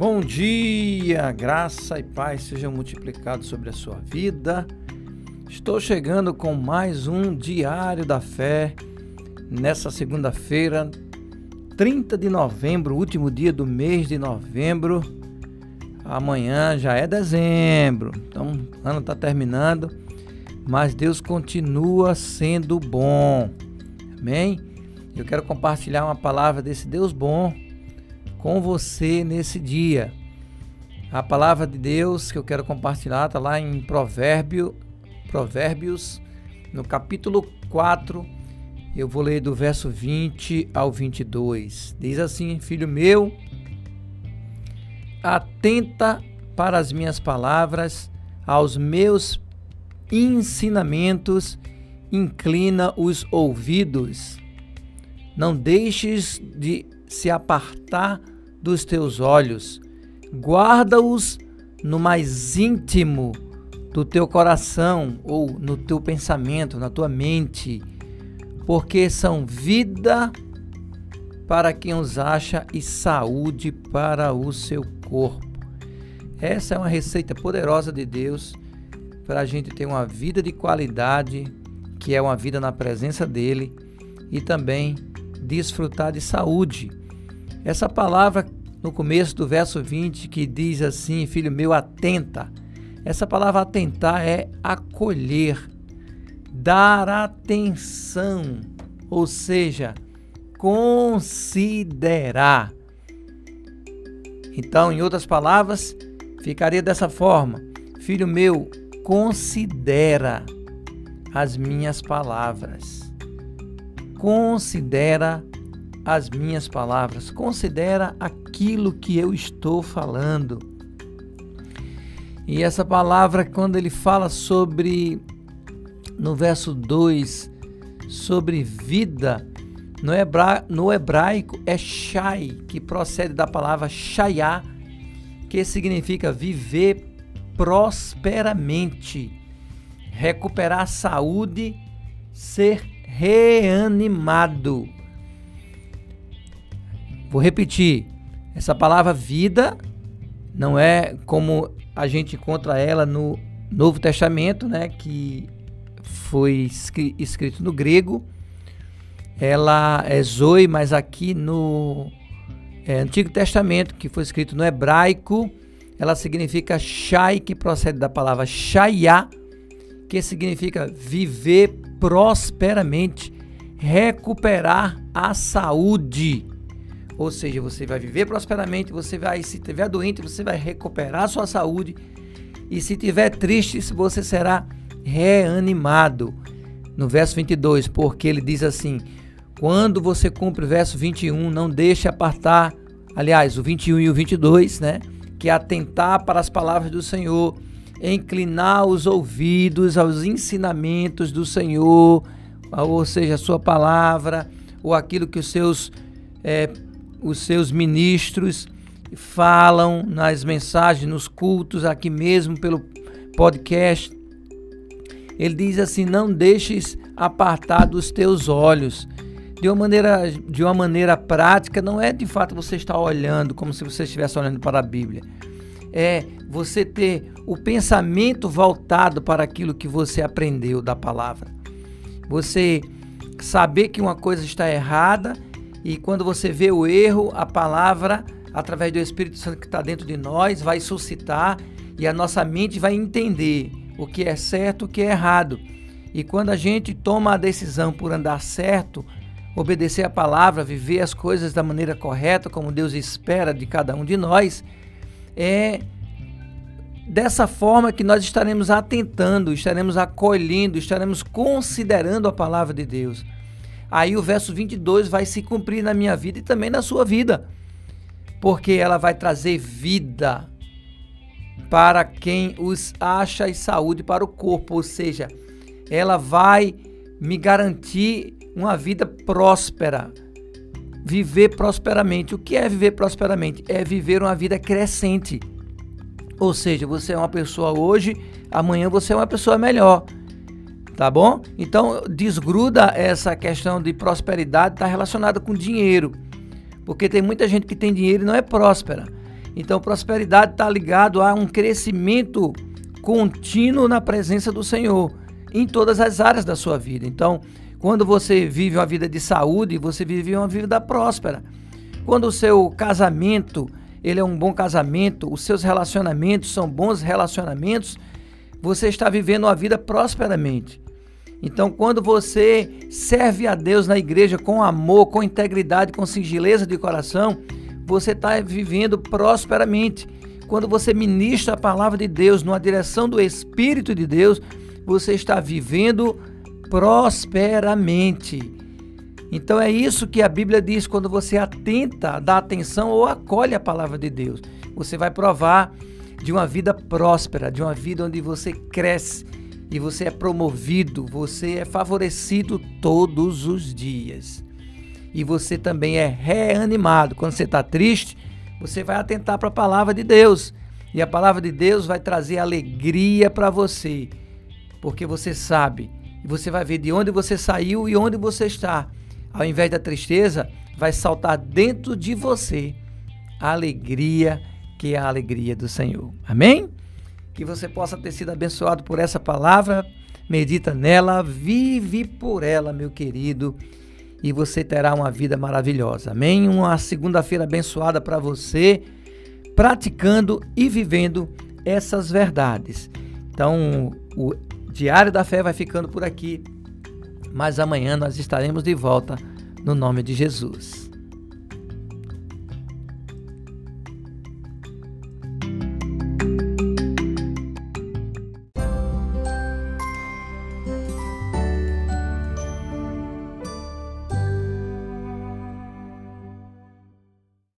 Bom dia, graça e paz sejam multiplicados sobre a sua vida. Estou chegando com mais um Diário da Fé nessa segunda-feira, 30 de novembro, último dia do mês de novembro. Amanhã já é dezembro, então o ano está terminando, mas Deus continua sendo bom. Amém? Eu quero compartilhar uma palavra desse Deus bom com você nesse dia. A palavra de Deus que eu quero compartilhar está lá em Provérbio, Provérbios, no capítulo 4. Eu vou ler do verso 20 ao 22. Diz assim: Filho meu, atenta para as minhas palavras, aos meus ensinamentos, inclina os ouvidos. Não deixes de se apartar dos teus olhos, guarda-os no mais íntimo do teu coração ou no teu pensamento, na tua mente, porque são vida para quem os acha e saúde para o seu corpo. Essa é uma receita poderosa de Deus para a gente ter uma vida de qualidade, que é uma vida na presença dele, e também desfrutar de saúde. Essa palavra no começo do verso 20 que diz assim: Filho meu, atenta. Essa palavra atentar é acolher, dar atenção, ou seja, considerar. Então, em outras palavras, ficaria dessa forma: Filho meu, considera as minhas palavras. Considera as minhas palavras, considera aquilo que eu estou falando. E essa palavra, quando ele fala sobre, no verso 2, sobre vida, no, hebra, no hebraico é shai, que procede da palavra shayá, que significa viver prosperamente, recuperar a saúde, ser reanimado. Vou repetir. Essa palavra vida não é como a gente encontra ela no Novo Testamento, né, que foi escrito no grego. Ela é zoe, mas aqui no é, Antigo Testamento, que foi escrito no hebraico, ela significa shai, que procede da palavra shayá, que significa viver prosperamente, recuperar a saúde. Ou seja, você vai viver prosperamente, você vai, se tiver doente, você vai recuperar sua saúde. E se tiver triste, você será reanimado. No verso 22, porque ele diz assim: quando você cumpre o verso 21, não deixe apartar, aliás, o 21 e o 22, né? Que é atentar para as palavras do Senhor, inclinar os ouvidos aos ensinamentos do Senhor, ou seja, a sua palavra, ou aquilo que os seus é, os seus ministros falam nas mensagens, nos cultos, aqui mesmo pelo podcast. Ele diz assim: Não deixes apartar dos teus olhos. De uma maneira, de uma maneira prática, não é de fato você estar olhando como se você estivesse olhando para a Bíblia. É você ter o pensamento voltado para aquilo que você aprendeu da palavra. Você saber que uma coisa está errada e quando você vê o erro, a palavra, através do Espírito Santo que está dentro de nós, vai suscitar e a nossa mente vai entender o que é certo, o que é errado. E quando a gente toma a decisão por andar certo, obedecer a palavra, viver as coisas da maneira correta, como Deus espera de cada um de nós, é dessa forma que nós estaremos atentando, estaremos acolhendo, estaremos considerando a palavra de Deus aí o verso 22 vai se cumprir na minha vida e também na sua vida, porque ela vai trazer vida para quem os acha e saúde para o corpo, ou seja, ela vai me garantir uma vida próspera. Viver prosperamente. O que é viver prosperamente? É viver uma vida crescente. Ou seja, você é uma pessoa hoje, amanhã você é uma pessoa melhor tá bom? Então desgruda essa questão de prosperidade está relacionada com dinheiro, porque tem muita gente que tem dinheiro e não é próspera. Então, prosperidade está ligado a um crescimento contínuo na presença do Senhor em todas as áreas da sua vida. Então, quando você vive uma vida de saúde, você vive uma vida próspera. Quando o seu casamento, ele é um bom casamento, os seus relacionamentos são bons relacionamentos, você está vivendo uma vida prosperamente. Então, quando você serve a Deus na igreja com amor, com integridade, com singeleza de coração, você está vivendo prosperamente. Quando você ministra a palavra de Deus numa direção do Espírito de Deus, você está vivendo prosperamente. Então é isso que a Bíblia diz quando você atenta, dá atenção ou acolhe a palavra de Deus. Você vai provar de uma vida próspera, de uma vida onde você cresce e você é promovido, você é favorecido todos os dias. E você também é reanimado. Quando você está triste, você vai atentar para a palavra de Deus. E a palavra de Deus vai trazer alegria para você, porque você sabe e você vai ver de onde você saiu e onde você está. Ao invés da tristeza, vai saltar dentro de você a alegria, que é a alegria do Senhor. Amém? Que você possa ter sido abençoado por essa palavra. Medita nela, vive por ela, meu querido, e você terá uma vida maravilhosa. Amém? Uma segunda-feira abençoada para você, praticando e vivendo essas verdades. Então, o Diário da Fé vai ficando por aqui, mas amanhã nós estaremos de volta no nome de Jesus.